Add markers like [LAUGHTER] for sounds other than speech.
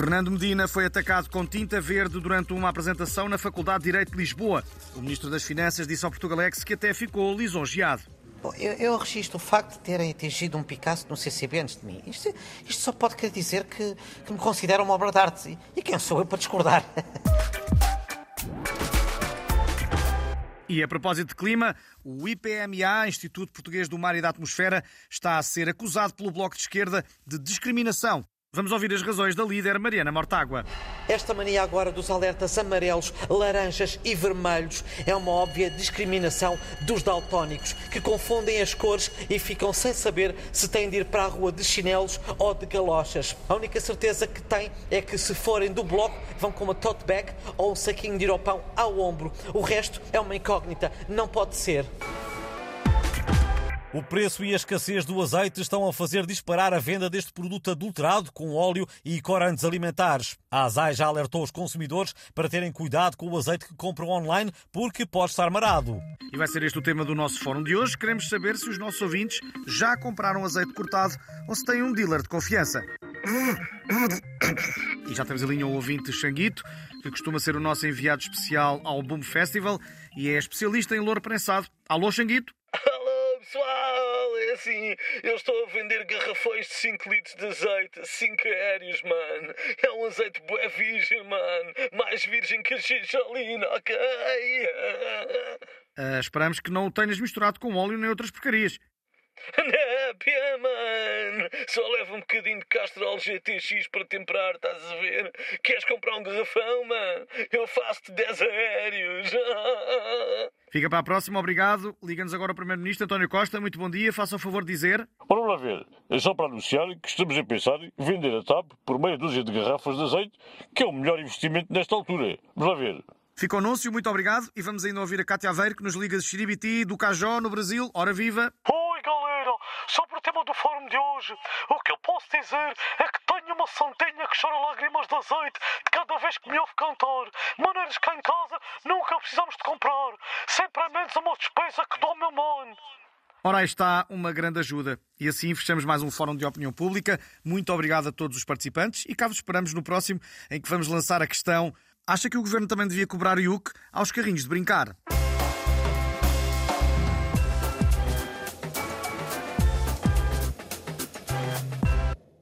Fernando Medina foi atacado com tinta verde durante uma apresentação na Faculdade de Direito de Lisboa. O Ministro das Finanças disse ao Portugalex que até ficou lisonjeado. Eu, eu registro o facto de terem atingido um Picasso no CCB antes de mim. Isto, isto só pode querer dizer que, que me consideram uma obra de arte. E quem sou eu para discordar? E a propósito de clima, o IPMA, Instituto Português do Mar e da Atmosfera, está a ser acusado pelo Bloco de Esquerda de discriminação Vamos ouvir as razões da líder Mariana Mortágua. Esta mania agora dos alertas amarelos, laranjas e vermelhos é uma óbvia discriminação dos daltónicos, que confundem as cores e ficam sem saber se têm de ir para a rua de chinelos ou de galochas. A única certeza que têm é que se forem do bloco vão com uma tote bag ou um saquinho de iropão ao ombro. O resto é uma incógnita, não pode ser. O preço e a escassez do azeite estão a fazer disparar a venda deste produto adulterado com óleo e corantes alimentares. A ASAI já alertou os consumidores para terem cuidado com o azeite que compram online porque pode estar marado. E vai ser este o tema do nosso fórum de hoje. Queremos saber se os nossos ouvintes já compraram azeite cortado ou se têm um dealer de confiança. E já temos a linha o ouvinte Xanguito, que costuma ser o nosso enviado especial ao Boom Festival e é especialista em louro prensado. Alô, Xanguito? Pessoal, é assim, eu estou a vender garrafões de 5 litros de azeite, 5 aéreos, mano. É um azeite bué virgem, mano. Mais virgem que a xixolina, ok? Uh, esperamos que não o tenhas misturado com óleo nem outras porcarias. [LAUGHS] Népia, mano! Só leva um bocadinho de Castrol GTX para temperar, estás a ver? Queres comprar um garrafão, mano? Eu faço-te 10 aéreos! [LAUGHS] Fica para a próxima, obrigado. Liga-nos agora o Primeiro-Ministro António Costa. Muito bom dia, faça o favor de dizer. Vamos lá ver. É só para anunciar que estamos a pensar em vender a TAP por meia dúzia de garrafas de azeite, que é o melhor investimento nesta altura. Vamos lá ver. Fica o anúncio, muito obrigado. E vamos ainda ouvir a Cátia Aveiro, que nos liga de Xiribiti, do Cajó, no Brasil. Ora viva! Galera! Sobre o tema do fórum de hoje, o que eu posso dizer é que tenho uma santinha que chora lágrimas de azeite cada vez que me ouve cantar. Maneiras que em casa nunca precisamos de comprar. Sempre é menos uma despesa que dou meu mano. Ora, aí está uma grande ajuda. E assim fechamos mais um Fórum de Opinião Pública. Muito obrigado a todos os participantes e cá vos esperamos no próximo, em que vamos lançar a questão: acha que o governo também devia cobrar IUC aos carrinhos de brincar?